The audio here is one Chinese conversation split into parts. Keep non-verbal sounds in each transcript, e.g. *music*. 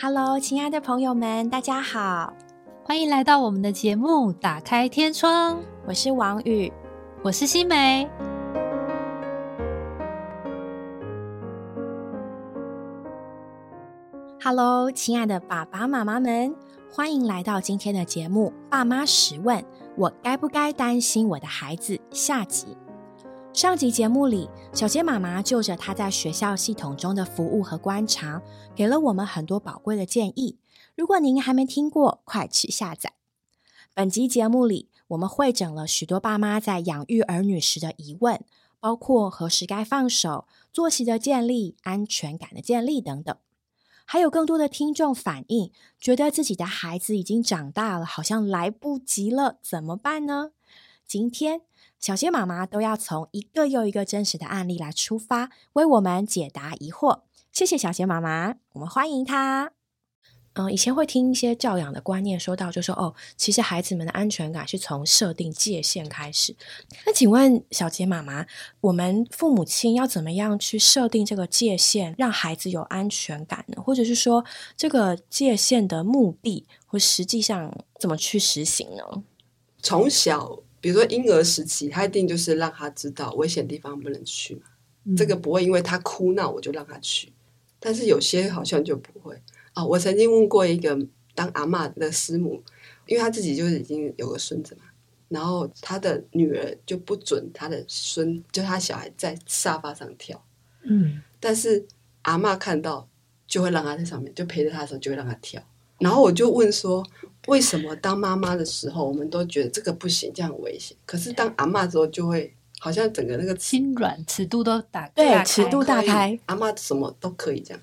Hello，亲爱的朋友们，大家好，欢迎来到我们的节目《打开天窗》。我是王宇，我是新梅。Hello，亲爱的爸爸妈妈们，欢迎来到今天的节目《爸妈十问》，我该不该担心我的孩子？下集。上集节目里，小杰妈妈就着她在学校系统中的服务和观察，给了我们很多宝贵的建议。如果您还没听过，快去下载。本集节目里，我们会整了许多爸妈在养育儿女时的疑问，包括何时该放手、作息的建立、安全感的建立等等。还有更多的听众反映，觉得自己的孩子已经长大了，好像来不及了，怎么办呢？今天小杰妈妈都要从一个又一个真实的案例来出发，为我们解答疑惑。谢谢小杰妈妈，我们欢迎她。嗯，以前会听一些教养的观念，说到就说哦，其实孩子们的安全感是从设定界限开始。那请问小杰妈妈，我们父母亲要怎么样去设定这个界限，让孩子有安全感呢？或者是说，这个界限的目的或实际上怎么去实行呢？从小，比如说婴儿时期，他一定就是让他知道危险地方不能去嘛。这个不会因为他哭闹我就让他去，但是有些好像就不会。哦，我曾经问过一个当阿妈的师母，因为她自己就是已经有个孙子嘛，然后她的女儿就不准她的孙，就她小孩在沙发上跳，嗯，但是阿妈看到就会让他在上面，就陪着他的时候就会让他跳。然后我就问说，为什么当妈妈的时候我们都觉得这个不行，这样很危险，可是当阿妈之后就会好像整个那个心软，尺度都打对，尺度大开，阿妈什么都可以这样。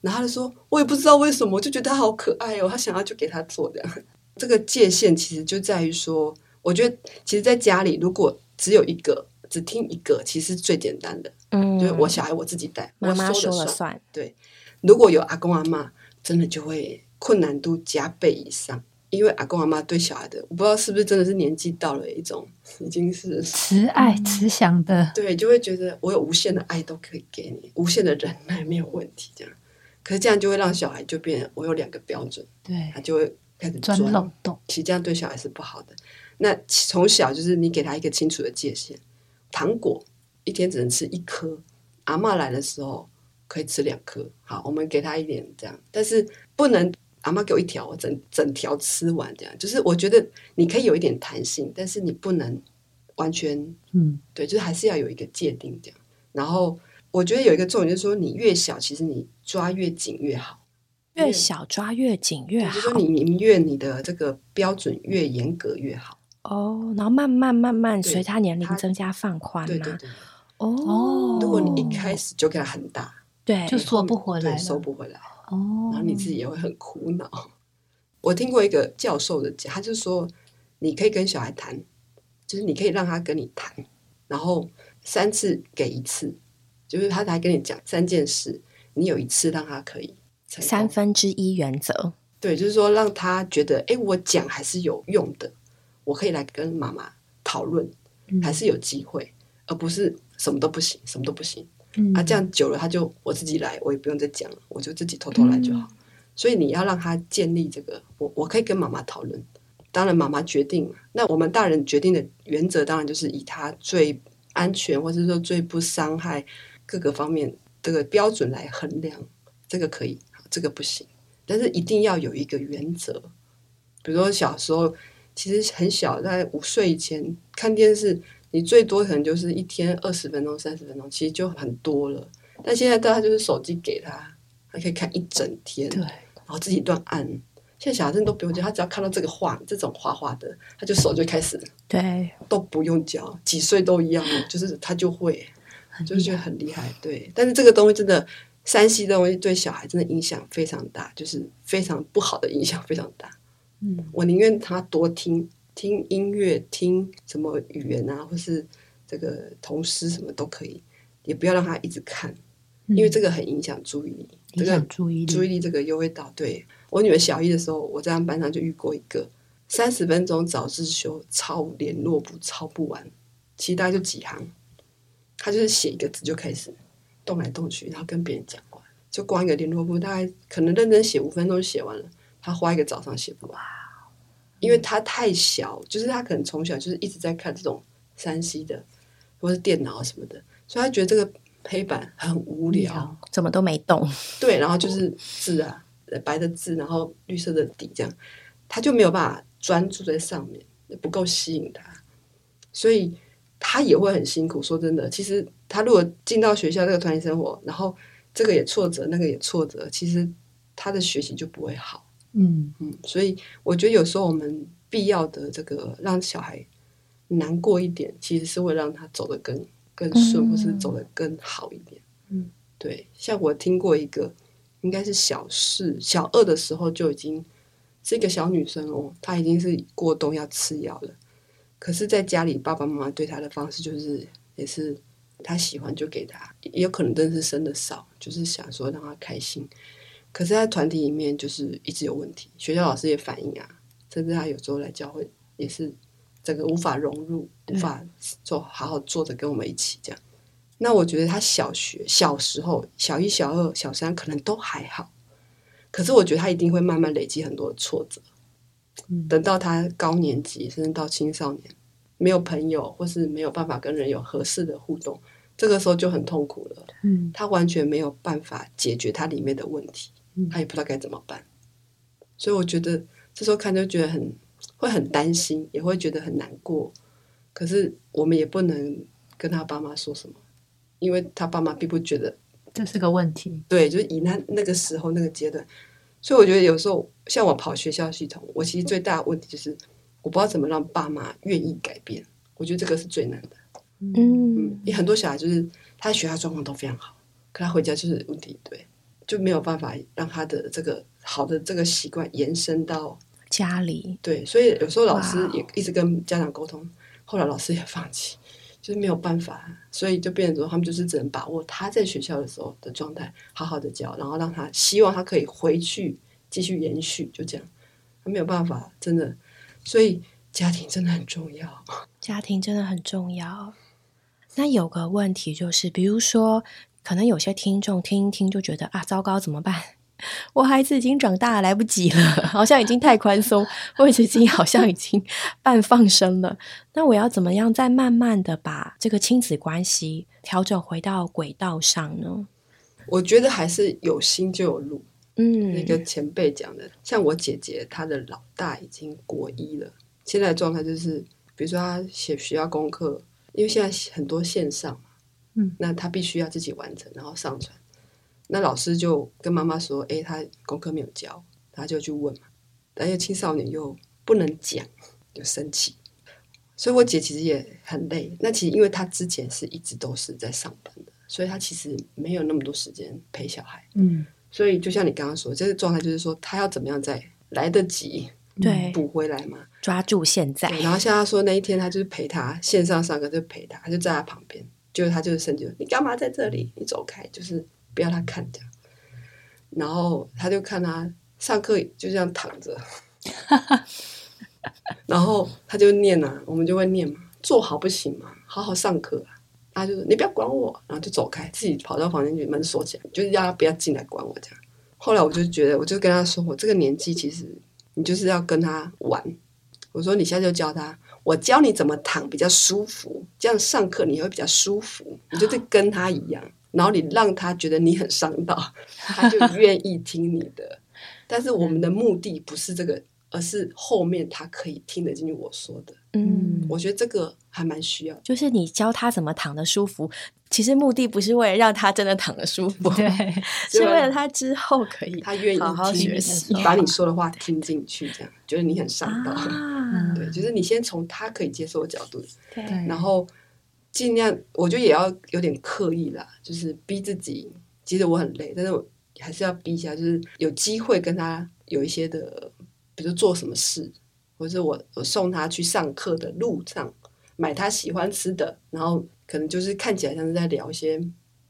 然后他就说：“我也不知道为什么，我就觉得他好可爱哦，他想要就给他做这样。这个界限其实就在于说，我觉得其实在家里，如果只有一个，只听一个，其实最简单的，嗯，就是我小孩我自己带，妈妈说了算。对，如果有阿公阿妈，真的就会困难度加倍以上，因为阿公阿妈对小孩的，我不知道是不是真的是年纪到了一种已经是慈爱慈祥的，对，就会觉得我有无限的爱都可以给你，无限的忍耐没有问题这样。”可是这样就会让小孩就变，我有两个标准，对，他就会开始钻漏洞。其实这样对小孩是不好的。那从小就是你给他一个清楚的界限，糖果一天只能吃一颗，阿妈来的时候可以吃两颗。好，我们给他一点这样，但是不能阿妈给我一条，我整整条吃完这样。就是我觉得你可以有一点弹性，但是你不能完全，嗯，对，就是还是要有一个界定这样。然后。我觉得有一个重点就是说，你越小，其实你抓越紧越好。越小抓越紧越好。就是说你你越你的这个标准越严格越好。哦，然后慢慢慢慢随他年龄增加放宽对对对。哦。如果你一开始就给他很大，对，就缩不回来，收不回来。哦。然后你自己也会很苦恼。我听过一个教授的讲，他就说，你可以跟小孩谈，就是你可以让他跟你谈，然后三次给一次。就是他才跟你讲三件事，你有一次让他可以三分之一原则，对，就是说让他觉得，哎，我讲还是有用的，我可以来跟妈妈讨论，还是有机会，而不是什么都不行，什么都不行。啊，这样久了他就我自己来，我也不用再讲了，我就自己偷偷来就好。所以你要让他建立这个，我我可以跟妈妈讨论，当然妈妈决定。那我们大人决定的原则，当然就是以他最安全，或者说最不伤害。各个方面这个标准来衡量，这个可以，这个不行。但是一定要有一个原则。比如说小时候，其实很小，在五岁以前看电视，你最多可能就是一天二十分钟、三十分钟，其实就很多了。但现在大家就是手机给他，他可以看一整天，对，然后自己乱按。现在小孩子都不用教，他只要看到这个画，这种画画的，他就手就开始，对，都不用教，几岁都一样，就是他就会。就是觉得很厉害，对。但是这个东西真的，山西的东西对小孩真的影响非常大，就是非常不好的影响非常大。嗯，我宁愿他多听听音乐，听什么语言啊，或是这个童诗什么都可以，也不要让他一直看，因为这个很影响注意力。影响注意力，注意力这个又会导。对我女儿小一的时候，我在他们班上就遇过一个三十分钟早自修抄联络簿抄不完，其实大概就几行。他就是写一个字就开始动来动去，然后跟别人讲话，就光一个联络簿，大概可能认真写五分钟就写完了，他花一个早上写不完，因为他太小，就是他可能从小就是一直在看这种山西的或是电脑什么的，所以他觉得这个黑板很无聊，怎么都没动。*laughs* 对，然后就是字啊，白的字，然后绿色的底，这样他就没有办法专注在上面，不够吸引他，所以他也会很辛苦。说真的，其实他如果进到学校这个团体生活，然后这个也挫折，那个也挫折，其实他的学习就不会好。嗯嗯，所以我觉得有时候我们必要的这个让小孩难过一点，其实是会让他走得更更顺，或是走得更好一点。嗯，对，像我听过一个，应该是小四、小二的时候就已经是一个小女生哦，她已经是过冬要吃药了，可是在家里爸爸妈妈对她的方式就是也是她喜欢就给她，也有可能真的是生的少，就是想说让她开心。可是，在团体里面就是一直有问题，学校老师也反映啊，甚至他有时候来教会也是整个无法融入，无法做好好坐着跟我们一起这样。那我觉得他小学小时候小一、小二、小三可能都还好，可是我觉得他一定会慢慢累积很多的挫折。等到他高年级，甚至到青少年，没有朋友或是没有办法跟人有合适的互动，这个时候就很痛苦了。嗯，他完全没有办法解决他里面的问题。他也不知道该怎么办，所以我觉得这时候看就觉得很会很担心，也会觉得很难过。可是我们也不能跟他爸妈说什么，因为他爸妈并不觉得这是个问题。对，就是以他那个时候那个阶段，所以我觉得有时候像我跑学校系统，我其实最大的问题就是我不知道怎么让爸妈愿意改变。我觉得这个是最难的。嗯，嗯，有很多小孩就是他学校状况都非常好，可他回家就是问题一堆。就没有办法让他的这个好的这个习惯延伸到家里。对，所以有时候老师也一直跟家长沟通，后来老师也放弃，就是没有办法，所以就变成说他们就是只能把握他在学校的时候的状态，好好的教，然后让他希望他可以回去继续延续，就这样，他没有办法，真的，所以家庭真的很重要，家庭真的很重要。那有个问题就是，比如说。可能有些听众听一听就觉得啊，糟糕，怎么办？我孩子已经长大，来不及了，*laughs* 好像已经太宽松，我已经好像已经半放生了。那我要怎么样再慢慢的把这个亲子关系调整回到轨道上呢？我觉得还是有心就有路。嗯，那个前辈讲的，像我姐姐，她的老大已经国一了，现在的状态就是，比如说她写学校功课，因为现在很多线上。嗯，那他必须要自己完成，然后上传。那老师就跟妈妈说：“哎，他功课没有交。”他就去问嘛。但是青少年又不能讲，就生气。所以我姐其实也很累。那其实因为她之前是一直都是在上班的，所以她其实没有那么多时间陪小孩。嗯，所以就像你刚刚说，这个状态就是说，她要怎么样再来得及对补回来嘛？抓住现在。然后像他说那一天，他就是陪他线上上课，就陪他，他就在他旁边。就是他就是生气，你干嘛在这里？你走开，就是不要他看这样。然后他就看他上课就这样躺着，*laughs* 然后他就念啊，我们就会念嘛，坐好不行吗？好好上课啊。他就说你不要管我，然后就走开，自己跑到房间去，门锁起来，就是让他不要进来管我这样。后来我就觉得，我就跟他说，我这个年纪其实你就是要跟他玩。我说你现在就教他。我教你怎么躺比较舒服，这样上课你会比较舒服。你就是跟他一样，然后你让他觉得你很上道，他就愿意听你的。*laughs* 但是我们的目的不是这个，而是后面他可以听得进去我说的。嗯，我觉得这个还蛮需要。就是你教他怎么躺得舒服，其实目的不是为了让他真的躺得舒服，*laughs* 对，是为了他之后可以他愿意好好学习，把你说的话听进去，这样觉得你很上道。*laughs* 啊，对，就是你先从他可以接受的角度，对，然后尽量，我觉得也要有点刻意啦，就是逼自己。其实我很累，但是我还是要逼一下，就是有机会跟他有一些的，比如做什么事，或者我我送他去上课的路上买他喜欢吃的，然后可能就是看起来像是在聊一些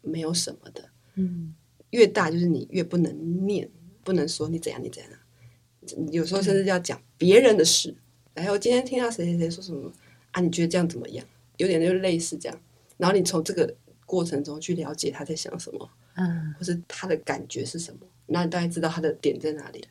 没有什么的。嗯，越大就是你越不能念，不能说你怎样你怎样，有时候甚至要讲别人的事。然后今天听到谁谁谁说什么啊？你觉得这样怎么样？有点就类似这样。然后你从这个过程中去了解他在想什么，嗯或是他的感觉是什么，那你大概知道他的点在哪里，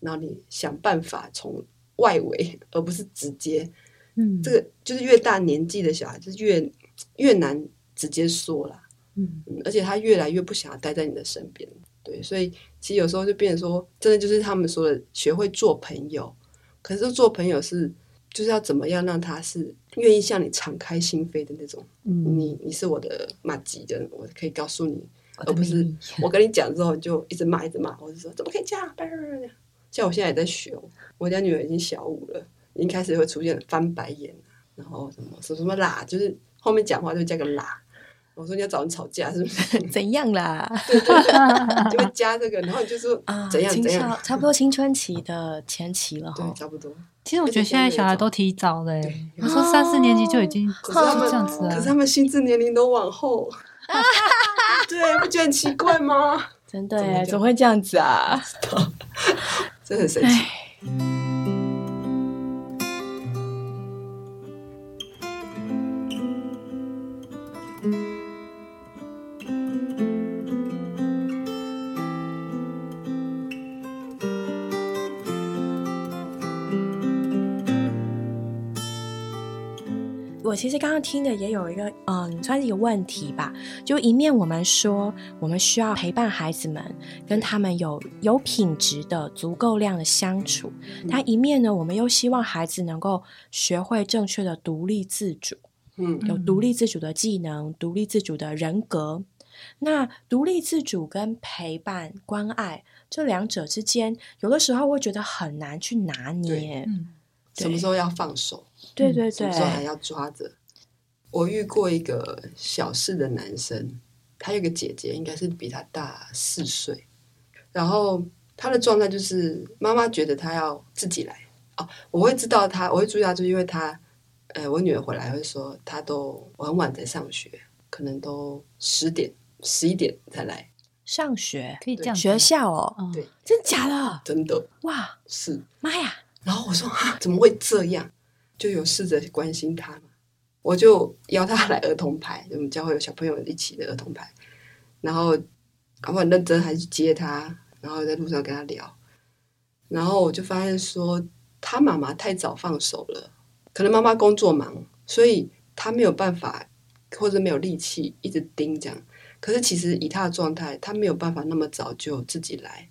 然后你想办法从外围，*laughs* 而不是直接。嗯，这个就是越大年纪的小孩，就是越越难直接说啦。嗯嗯，而且他越来越不想要待在你的身边，对，所以其实有时候就变成说，真的就是他们说的，学会做朋友。可是做朋友是就是要怎么样让他是愿意向你敞开心扉的那种。嗯，你你是我的马吉的，我可以告诉你，而不是我跟你讲之后你就一直骂一直骂，或者说怎么可以这样？像我现在也在学，我家女儿已经小五了，已经开始会出现翻白眼啊然后什么什么什么啦，就是后面讲话就加个啦。我说你要找人吵架是不是？*laughs* 怎样啦？对对对，就会加这个，然后你就说啊，怎样怎样，差不多青春期的前期了对，哈。差不多。其实我觉得现在小孩都提早了、对欸，有时候三四年级就已经是可是他们这样子啊可是。他们心智年龄都往后，*laughs* 对，不觉得很奇怪吗？真的耶，怎么讲怎么会这样子啊？*laughs* 真很神奇。其实刚刚听的也有一个，嗯，算是一个问题吧。就一面我们说，我们需要陪伴孩子们，跟他们有有品质的、足够量的相处；但一面呢，我们又希望孩子能够学会正确的独立自主，嗯有独立自主的技能、独立自主的人格。那独立自主跟陪伴、关爱这两者之间，有的时候会觉得很难去拿捏。嗯什么时候要放手？对对对什么，时候还要抓着？我遇过一个小四的男生，他有个姐姐，应该是比他大四岁，然后他的状态就是妈妈觉得他要自己来哦，我会知道他，我会注意到，就是因为他，呃，我女儿回来会说他都很晚才上学，可能都十点、十一点才来，上学可以这样学校哦，嗯对真假的？真的哇是。妈呀！然后我说啊，怎么会这样？就有试着关心他嘛，我就邀他来儿童牌，*laughs* 我们教会有小朋友一起的儿童牌，然后我很认真还去接他，然后在路上跟他聊，然后我就发现说他妈妈太早放手了，可能妈妈工作忙，所以他没有办法或者没有力气一直盯这样。可是其实以他的状态，他没有办法那么早就自己来。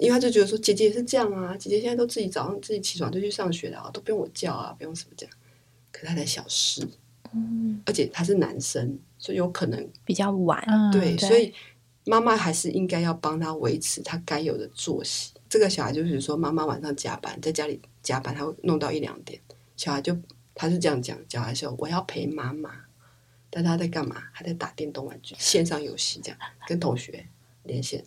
因为他就觉得说，姐姐也是这样啊，姐姐现在都自己早上自己起床就去上学了、啊，都不用我叫啊，不用什么这样。可是他才小四，嗯，而且他是男生，所以有可能比较晚，对所以妈妈还是应该要帮他维持他该有的作息。这个小孩就是说，妈妈晚上加班，在家里加班，他会弄到一两点，小孩就他是这样讲，小孩说我要陪妈妈，但他在干嘛？他在打电动玩具、线上游戏，这样跟同学连线。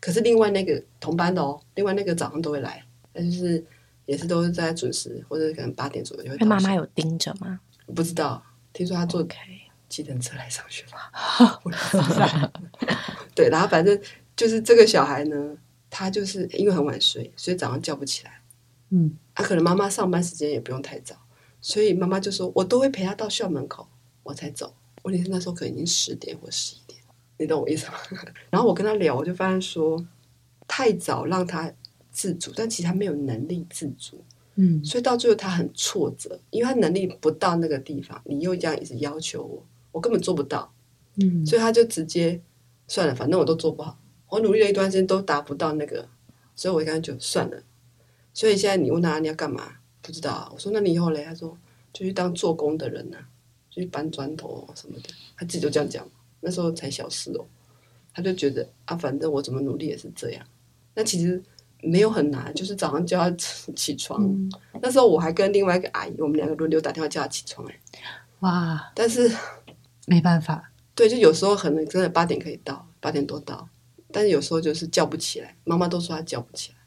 可是另外那个同班的哦，另外那个早上都会来，但就是也是都是在准时，或者可能八点左右就会妈妈有盯着吗不知道，听说他坐计程车来上学吧。*laughs* 对，然后反正就是这个小孩呢，他就是因为很晚睡，所以早上叫不起来。嗯啊，可能妈妈上班时间也不用太早，所以妈妈就说：“我都会陪他到校门口，我才走。”问题是那时候可能已经十点或十一点，你懂我意思吗？*laughs* 然后我跟他聊，我就发现说，太早让他自主，但其实他没有能力自主。嗯所以到最后他很挫折，因为他能力不到那个地方，你又这样一直要求我，我根本做不到，嗯，所以他就直接算了，反正我都做不好，我努力了一段时间都达不到那个，所以我刚才就算了。所以现在你问他你要干嘛，不知道啊。我说那你以后嘞？他说就去当做工的人呐、就去搬砖头什么的，他自己就这样讲。那时候才小四哦，他就觉得啊，反正我怎么努力也是这样。那其实没有很难，就是早上叫他起起床。嗯那时候我还跟另外一个阿姨，我们两个轮流打电话叫他起床哎、哇，但是没办法，对，就有时候可能真的八点可以到，八点多到，但是有时候就是叫不起来，妈妈都说他叫不起来。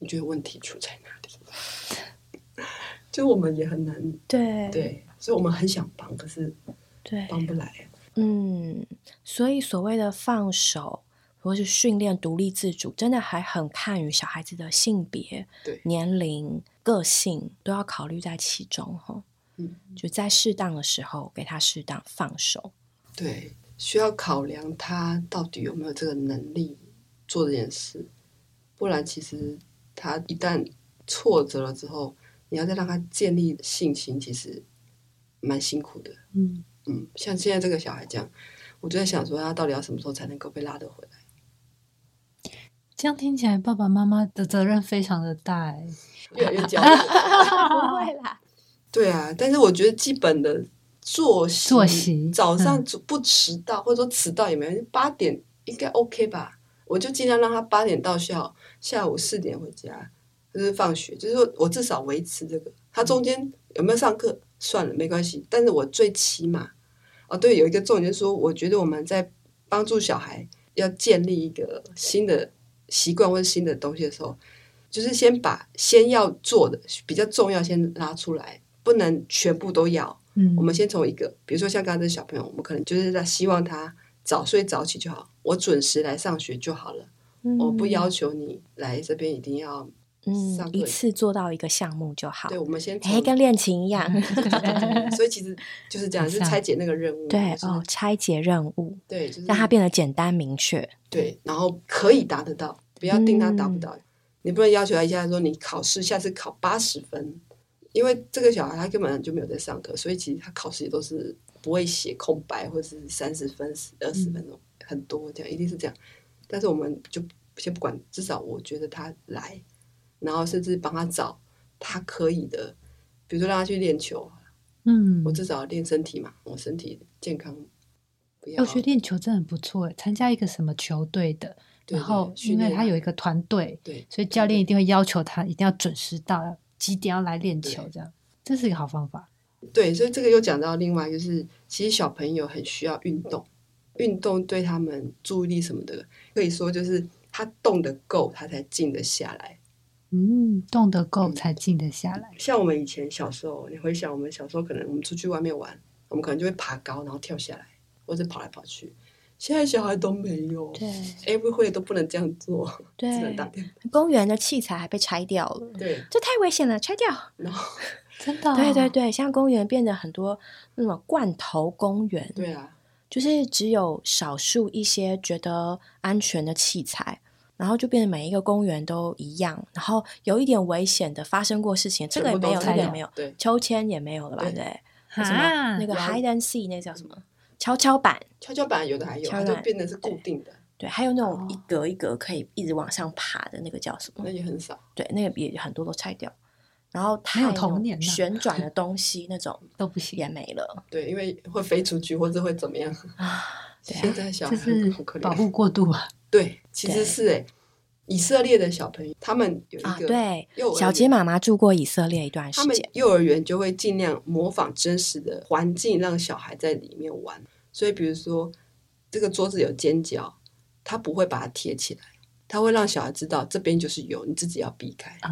你觉得问题出在哪里？*laughs* 就我们也很难对对，所以我们很想帮，可是对，帮不来。嗯，所以所谓的放手或是训练独立自主，真的还很看于小孩子的性别、对年龄、个性都要考虑在其中哈。嗯，就在适当的时候给他适当放手。对，需要考量他到底有没有这个能力做这件事，不然其实他一旦挫折了之后，你要再让他建立信心，其实蛮辛苦的。嗯嗯，像现在这个小孩这样，我就在想说，他到底要什么时候才能够被拉得回来？这样听起来，爸爸妈妈的责任非常的大哎。*laughs* 越来越焦虑。*laughs* 不会啦，对啊，但是我觉得基本的作息，作息早上不迟到，或者说迟到也没关系，八点应该 OK 吧？我就尽量让他八点到校，下午四点回家，就是放学，就是说我至少维持这个。他中间有没有上课算了，没关系，但是我最起码，哦对，有一个重点就是说，我觉得我们在帮助小孩要建立一个新的习惯或者新的东西的时候，就是先把先要做的比较重要先拉出来，不能全部都要。嗯，我们先从一个，比如说像刚刚这小朋友，我们可能就是在希望他早睡早起就好，我准时来上学就好了，我不要求你来这边一定要嗯一次做到一个项目就好对，。我们先从哎，跟练琴一样，所以其实就是这 *laughs* 样，就是拆解那个任务，对哦，拆解任务，对，就是让它变得简单明确。对，然后可以达得到，不要定他达不嗯到。你不能要求他一下说你考试下次考八十分，因为这个小孩他根本就没有在上课，所以其实他考试也都是不会写空白或者是三十分、二十分嗯钟，很多这样一定是这样。但是我们就先不管，至少我觉得他来，然后甚至帮他找他可以的，比如说让他去练球，嗯，我至少练身体嘛，我身体健康，不要我觉得练球真的很不错哎，参加一个什么球队的，对然后因为他有一个团队，对所以教练一定会要求他一定要准时到，几点要来练球，这样这是一个好方法。对，所以这个又讲到另外就是，其实小朋友很需要运动，运动对他们注意力什么的，可以说就是他动得够，他才静得下来。嗯，动得够嗯才静得下来。像我们以前小时候，你回想我们小时候，可能我们出去外面玩，我们可能就会爬高，然后跳下来，或者跑来跑去。现在小孩都没有，对哎，不会都不能这样做，只能对打，电话。公园的器材还被拆掉了，对，这太危险了，拆掉。然后 *laughs* 真的、*laughs* 哦对对，对，像公园变得很多那种罐头公园，对啊，就是只有少数一些觉得安全的器材，然后就变得每一个公园都一样，然后有一点危险的发生过事情，这个也没有，那个也没有，对秋千也没有了吧？对什么那个 hide and see 那叫什么跷跷板？跷跷板有的还有，它跷跷板就变成是固定的，对，还有那种哦一格一格可以一直往上爬的那个叫什么那？也很少。对，那个也很多都拆掉，然后没有太那种童年旋转的 *laughs* 东西那种都不行，也没了对，因为会飞出去，或者会怎么样。啊。*laughs* 对啊现在小孩这是好可怜保护过度啊。对，其对实是哎，以色列的小朋友，他们有一啊，个对幼，小杰园妈妈住过以色列一段时他们间，幼儿园就会尽量模仿真实的环境，让小孩在里面玩。所以，比如说这个桌子有尖角，他不会把它贴起来，他会让小孩知道这边就是有，你自己要避开。啊，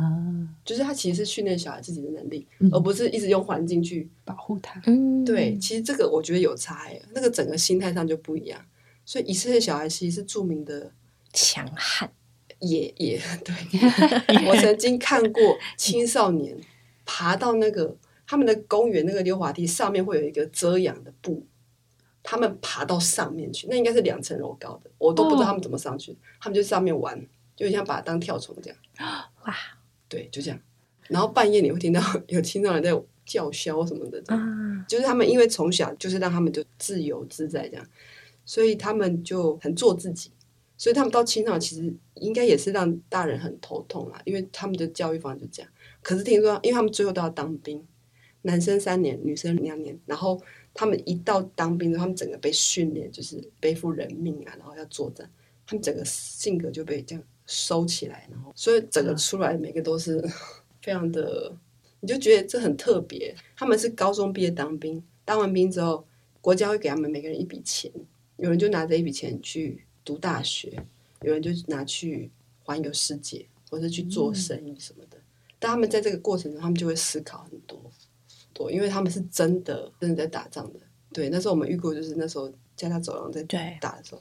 就是他其实是训练小孩自己的能力，嗯而不是一直用环境去。保护他。嗯，对，其实这个我觉得有差哎，那个整个心态上就不一样。所以以色列小孩其实是著名的强悍，也也 *laughs* 对，我曾经看过青少年爬到那个他们的公园那个溜滑梯上面会有一个遮阳的布，他们爬到上面去，那应该是两层楼高的，我都不知道他们怎么上去，他们就上面玩，就像把它当跳虫这样，哇。对，就这样。然后半夜你会听到 *laughs* 有青少年在叫嚣什么的，啊，就是他们因为从小就是让他们就自由自在这样，所以他们就很做自己，所以他们到青岛其实应该也是让大人很头痛啦，因为他们的教育方式就这样。可是听说，因为他们最后都要当兵，男生三年，女生两年，然后他们一到当兵之后，他们整个被训练就是背负人命啊，然后要作战，他们整个性格就被这样收起来，然后所以整个出来每个都是 *laughs* 非常的。你就觉得这很特别。他们是高中毕业当兵，当完兵之后，国家会给他们每个人一笔钱，有人就拿着一笔钱去读大学，有人就拿去环游世界，或者去做生意什么的。但他们在这个过程中，他们就会思考很多，多，因为他们是真的真的在打仗的。对，那时候我们遇过，就是那时候加沙走廊在打的时候，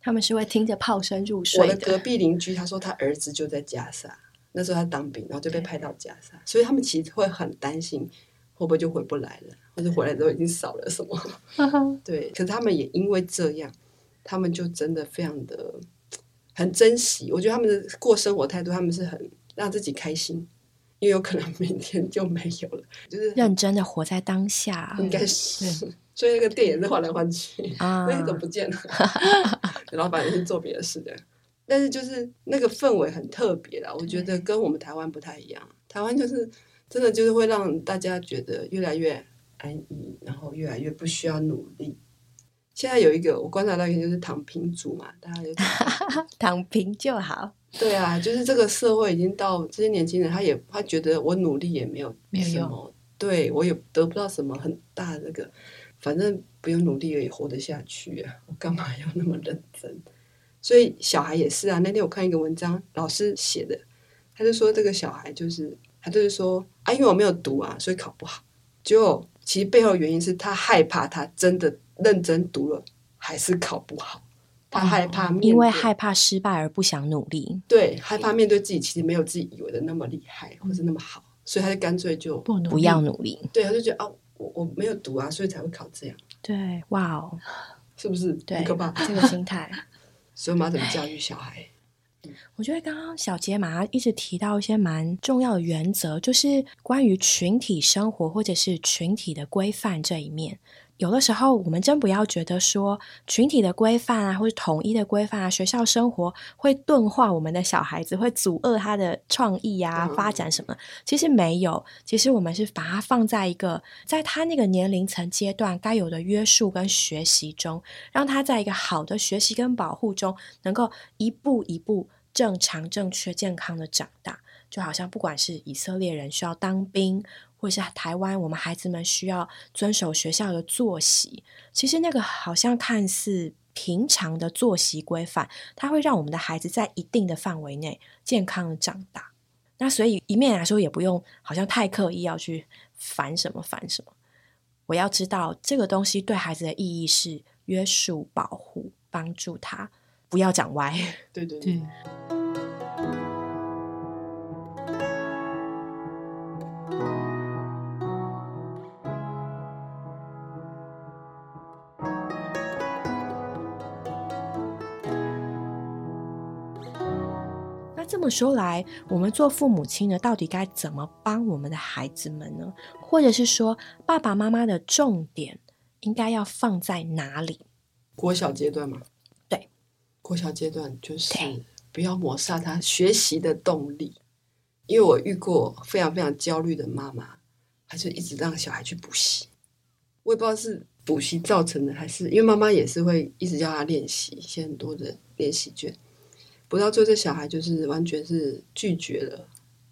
他们是会听着炮声入睡我睡的隔壁邻居他说他儿子就在加沙，那时候他当兵，然后就被派到加沙，所以他们其实会很担心会不会就回不来了？或者回来之后已经少了什么？对，可是他们也因为这样，他们就真的非常的很珍惜。我觉得他们的过生活态度，他们是很让自己开心，因为有可能明天就没有了，就是认真的活在当下。应该是，所以那个店也是换来换去啊，那怎么不见了？*laughs* 老板也是做别的事的。但是就是那个氛围很特别啦，我觉得跟我们台湾不太一样。台湾就是真的就是会让大家觉得越来越安逸，然后越来越不需要努力。现在有一个我观察到一个就是躺平族嘛，大家就躺平 *laughs* 就好。对啊，就是这个社会已经到这些年轻人，他也他觉得我努力也没有没有用，对我也得不到什么很大的那个，反正不用努力也活得下去啊，我干嘛要那么认真？所以小孩也是啊。那天我看一个文章，老师写的，他就说这个小孩就是他就是说啊，因为我没有读啊，所以考不好。结果其实背后原因是他害怕，他真的认真读了还是考不好。他害怕，因为害怕失败而不想努力。对，害怕面对自己，其实没有自己以为的那么厉害，或是那么好，所以他就干脆就不不要努力。对，他就觉得啊，我我没有读啊，所以才会考这样。对，哇哦，是不是？很可怕，这个心态。*laughs* 所以我们要怎么教育小孩？我觉得刚刚小杰马上一直提到一些蛮重要的原则，就是关于群体生活或者是群体的规范这一面。有的时候，我们真不要觉得说群体的规范啊，或者统一的规范啊，学校生活会钝化我们的小孩子，会阻遏他的创意啊、发展什么。其实没有，其实我们是把它放在一个在他那个年龄层阶段该有的约束跟学习中，让他在一个好的学习跟保护中，能够一步一步正常、正确、健康的长大。就好像不管是以色列人需要当兵。或者是台湾，我们孩子们需要遵守学校的作息。其实那个好像看似平常的作息规范，它会让我们的孩子在一定的范围内健康的长大。那所以一面来说，也不用好像太刻意要去烦什么烦什么。我要知道这个东西对孩子的意义是约束、保护、帮助他，不要讲歪。*laughs* 对对对。这么说来，我们做父母亲的到底该怎么帮我们的孩子们呢？或者是说，爸爸妈妈的重点应该要放在哪里？国小阶段嘛？对，国小阶段就是不要抹杀他学习的动力。因为我遇过非常非常焦虑的妈妈，她就一直让小孩去补习。我也不知道是补习造成的，还是因为妈妈也是会一直叫他练习，写很多的练习卷。不到最后，这小孩就是完全是拒绝了。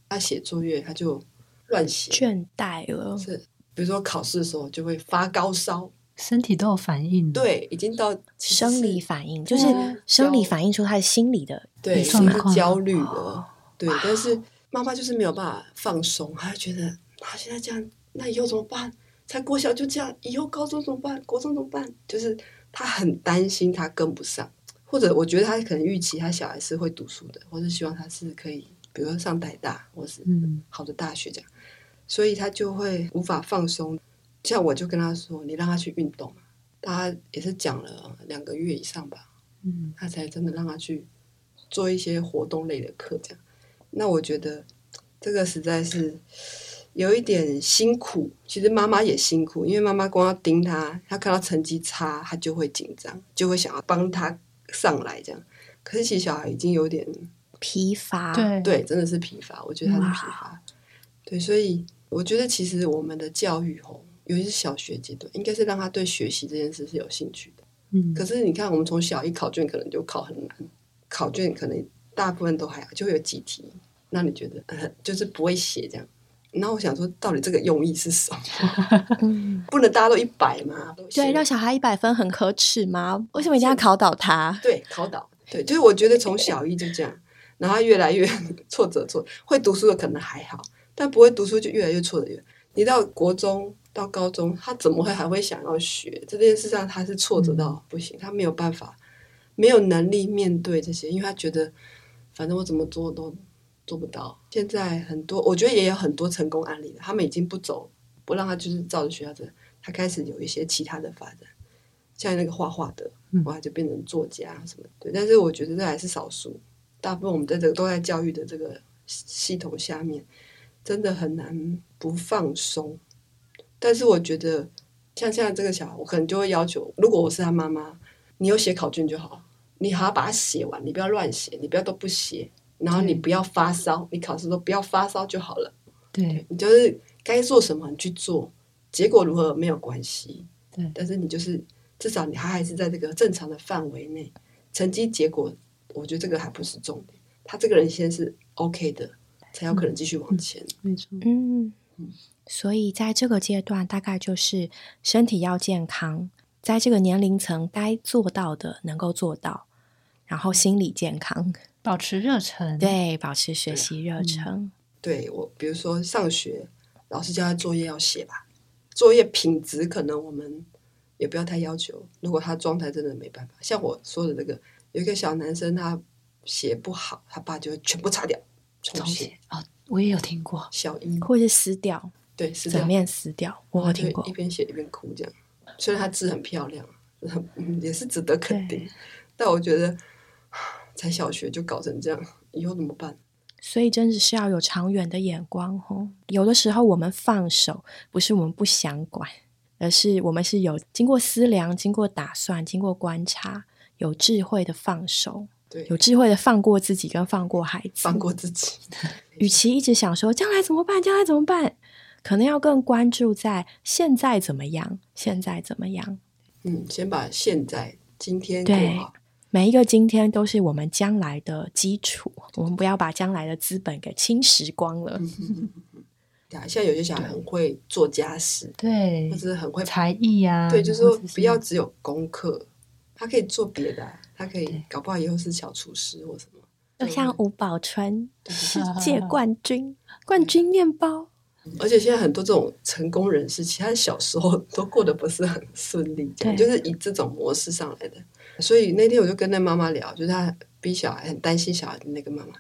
他写作业，他就乱写，倦怠了。是，比如说考试的时候就会发高烧，身体都有反应。对，已经到生理反应，就是生理反应出他的心理的对，是焦虑了。对，但是妈妈就是没有办法放松，她觉得他现在这样，那以后怎么办？才国小就这样，以后高中怎么办？国中怎么办？就是他很担心他跟不上。或者我觉得他可能预期他小孩是会读书的，或是希望他是可以，比如说上台大，或是好的大学这样，所以他就会无法放松。像我就跟他说：“你让他去运动。”他也是讲了两个月以上吧，嗯，他才真的让他去做一些活动类的课这样。那我觉得这个实在是有一点辛苦。其实妈妈也辛苦，因为妈妈光要盯他，他看到成绩差，他就会紧张，就会想要帮他。上来这样，可是其实小孩已经有点疲乏，对对，真的是疲乏。我觉得他是疲乏，对，所以我觉得其实我们的教育吼，尤其是小学阶段，应该是让他对学习这件事是有兴趣的。嗯，可是你看，我们从小一考卷可能就考很难，考卷可能大部分都还好，就会有几题，那你觉得 *laughs* 就是不会写这样。那我想说，到底这个用意是什么？*laughs* *laughs* 不能大家都一百吗？对，让小孩一百分很可耻吗？为什么一定要考倒他？对，考倒。对，就是我觉得从小一就这样，然后越来越 *laughs* 挫折，挫会读书的可能还好，但不会读书就越来越挫折。越你到国中到高中，他怎么会还会想要学这件事上？他是挫折到不行，他没有办法，没有能力面对这些，因为他觉得反正我怎么做都。做不到。现在很多，我觉得也有很多成功案例的，他们已经不走不让他就是照着学校走，他开始有一些其他的发展，像那个画画的，哇，就变成作家什么对。但是我觉得这还是少数，大部分我们在这个都在教育的这个系统下面，真的很难不放松。但是我觉得，像现在这个小孩，我可能就会要求，如果我是他妈妈，你有写考卷就好，你好好把它写完，你不要乱写，你不要都不写，然后你不要发烧，你考试都不要发烧就好了。对你就是该做什么你去做，结果如何没有关系。对，但是你就是至少你还还是在这个正常的范围内，成绩结果，我觉得这个还不是重点。他这个人先是 OK 的，才有可能继续往前。没错。嗯，所以在这个阶段，大概就是身体要健康，在这个年龄层该做到的能够做到，然后心理健康，保持热忱，对，保持学习热忱。对我，比如说上学，老师交他作业要写吧，作业品质可能我们也不要太要求。如果他状态真的没办法，像我说的这个，有一个小男生他写不好，他爸就会全部擦掉重写。哦，我也有听过，小一或是撕掉，对，是整面撕掉，我有听过一。边写一边哭这样。虽然他字很漂亮，很 *laughs* 嗯也是值得肯定，但我觉得才小学就搞成这样，以后怎么办？所以真的是要有长远的眼光哦。有的时候我们放手，不是我们不想管，而是我们是有经过思量、经过打算、经过观察，有智慧的放手，对，有智慧的放过自己跟放过孩子，放过自己。*laughs* 与其一直想说将来怎么办，将来怎么办，可能要更关注在现在怎么样，现在怎么样。嗯，先把现在今天过对好。每一个今天都是我们将来的基础，我们不要把将来的资本给侵蚀光了。*laughs* 对啊，现在有些小孩很会做家事，对或，者是很会才艺呀，对，就是说不要只有功课，他可以做别的啊，他可以搞不好以后是小厨师或什么。就像吴宝春，对世界冠军，*laughs* 冠军面包。而且现在很多这种成功人士，其实他小时候都过得不是很顺利，对就是以这种模式上来的。所以那天我就跟那妈妈聊，就是她逼小孩很担心小孩的那个妈妈，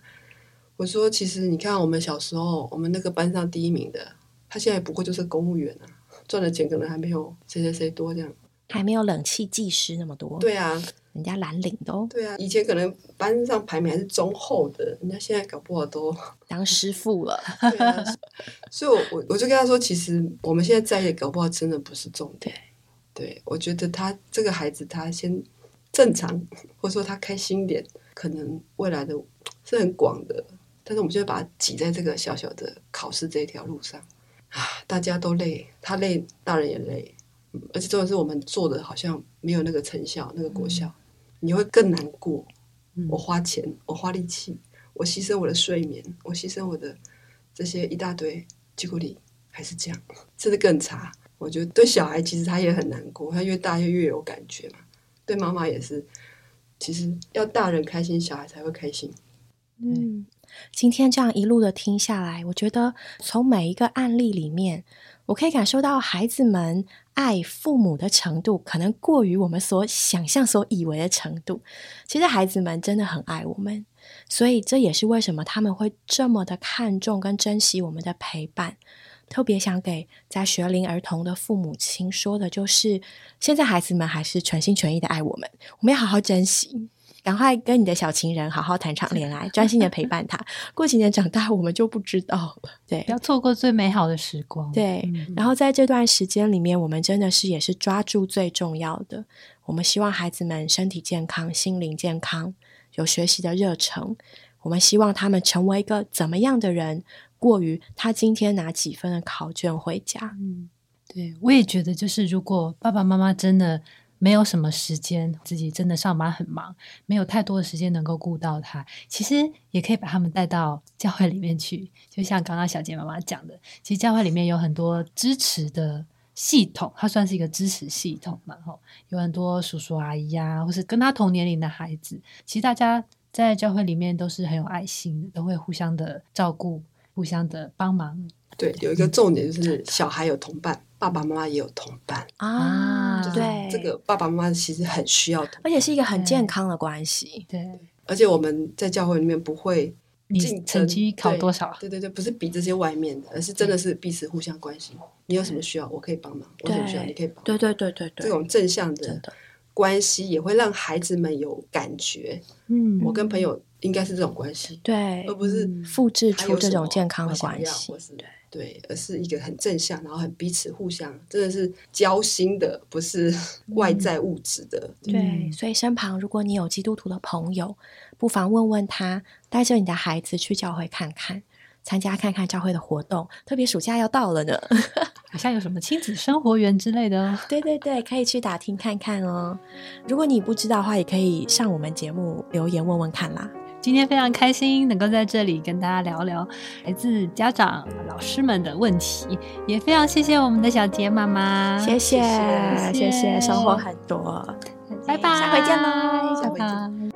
我说其实你看我们小时候，我们那个班上第一名的，他现在不过就是公务员啊，赚的钱可能还没有谁谁谁多这样。还没有冷气技师那么多，对啊，人家蓝领都对啊，以前可能班上排名还是中后的，人家现在搞不好都 *laughs* 当师傅了。对啊。所以我，我我就跟他说，其实我们现在在也，搞不好真的不是重点。对，我觉得他这个孩子，他先正常，或者说他开心点，可能未来的是很广的。但是我们现在把它挤在这个小小的考试这一条路上啊，大家都累，他累，大人也累，嗯而且重要是我们做的好像没有那个成效，那个果效，你会更难过。我花钱，我花力气，我牺牲我的睡眠，我牺牲我的这些一大堆，结果你还是这样，甚至更差。我觉得对小孩其实他也很难过，他越大越越有感觉嘛。对妈妈也是，其实要大人开心，小孩才会开心。嗯，今天这样一路的听下来，我觉得从每一个案例里面，我可以感受到孩子们爱父母的程度，可能过于我们所想象、所以为的程度。其实孩子们真的很爱我们，所以这也是为什么他们会这么的看重跟珍惜我们的陪伴。特别想给在学龄儿童的父母亲说的，就是现在孩子们还是全心全意的爱我们，我们要好好珍惜。赶快跟你的小情人好好谈场恋爱，专心的陪伴他。过几年长大，我们就不知道了。对不要错过最美好的时光。对，嗯然后在这段时间里面，我们真的是也是抓住最重要的。我们希望孩子们身体健康、心灵健康，有学习的热忱。我们希望他们成为一个怎么样的人，过于他今天拿几分的考卷回家。嗯，对，我也觉得，就是如果爸爸妈妈真的没有什么时间，自己真的上班很忙，没有太多的时间能够顾到他，其实也可以把他们带到教会里面去。就像刚刚小杰妈妈讲的，其实教会里面有很多支持的系统，它算是一个支持系统嘛，吼，有很多叔叔阿姨呀、或是跟他同年龄的孩子，其实大家在教会里面都是很有爱心的，都会互相的照顾，互相的帮忙。对，有一个重点就是小孩有同伴，爸爸妈妈也有同伴。啊，就是对，这个爸爸妈妈其实很需要同伴，而且是一个很健康的关系。对，而且我们在教会里面不会你竞争成绩考多少？对对对，不是比这些外面的，而是真的是彼此互相关心。你有什么需要，我可以帮忙；我有什么需要，你可以帮忙。对对对对对，这种正向的真的，关系也会让孩子们有感觉。嗯我跟朋友应该是这种关系，对而，不是复制出这种健康关系或。是对，而是一个很正向，然后很彼此互相，真的是交心的，不是外在物质的。对，嗯所以身旁如果你有基督徒的朋友，不妨问问他，带着你的孩子去教会看看，参加看看教会的活动，特别暑假要到了呢。*laughs* 好像有什么亲子生活园之类的哦。对对对，可以去打听看看哦。如果你不知道的话，也可以上我们节目留言问问看啦。今天非常开心能够在这里跟大家聊聊来自家长、老师们的问题，也非常谢谢我们的小杰妈妈，谢谢谢谢谢收获很多。拜拜，下回见喽拜下回见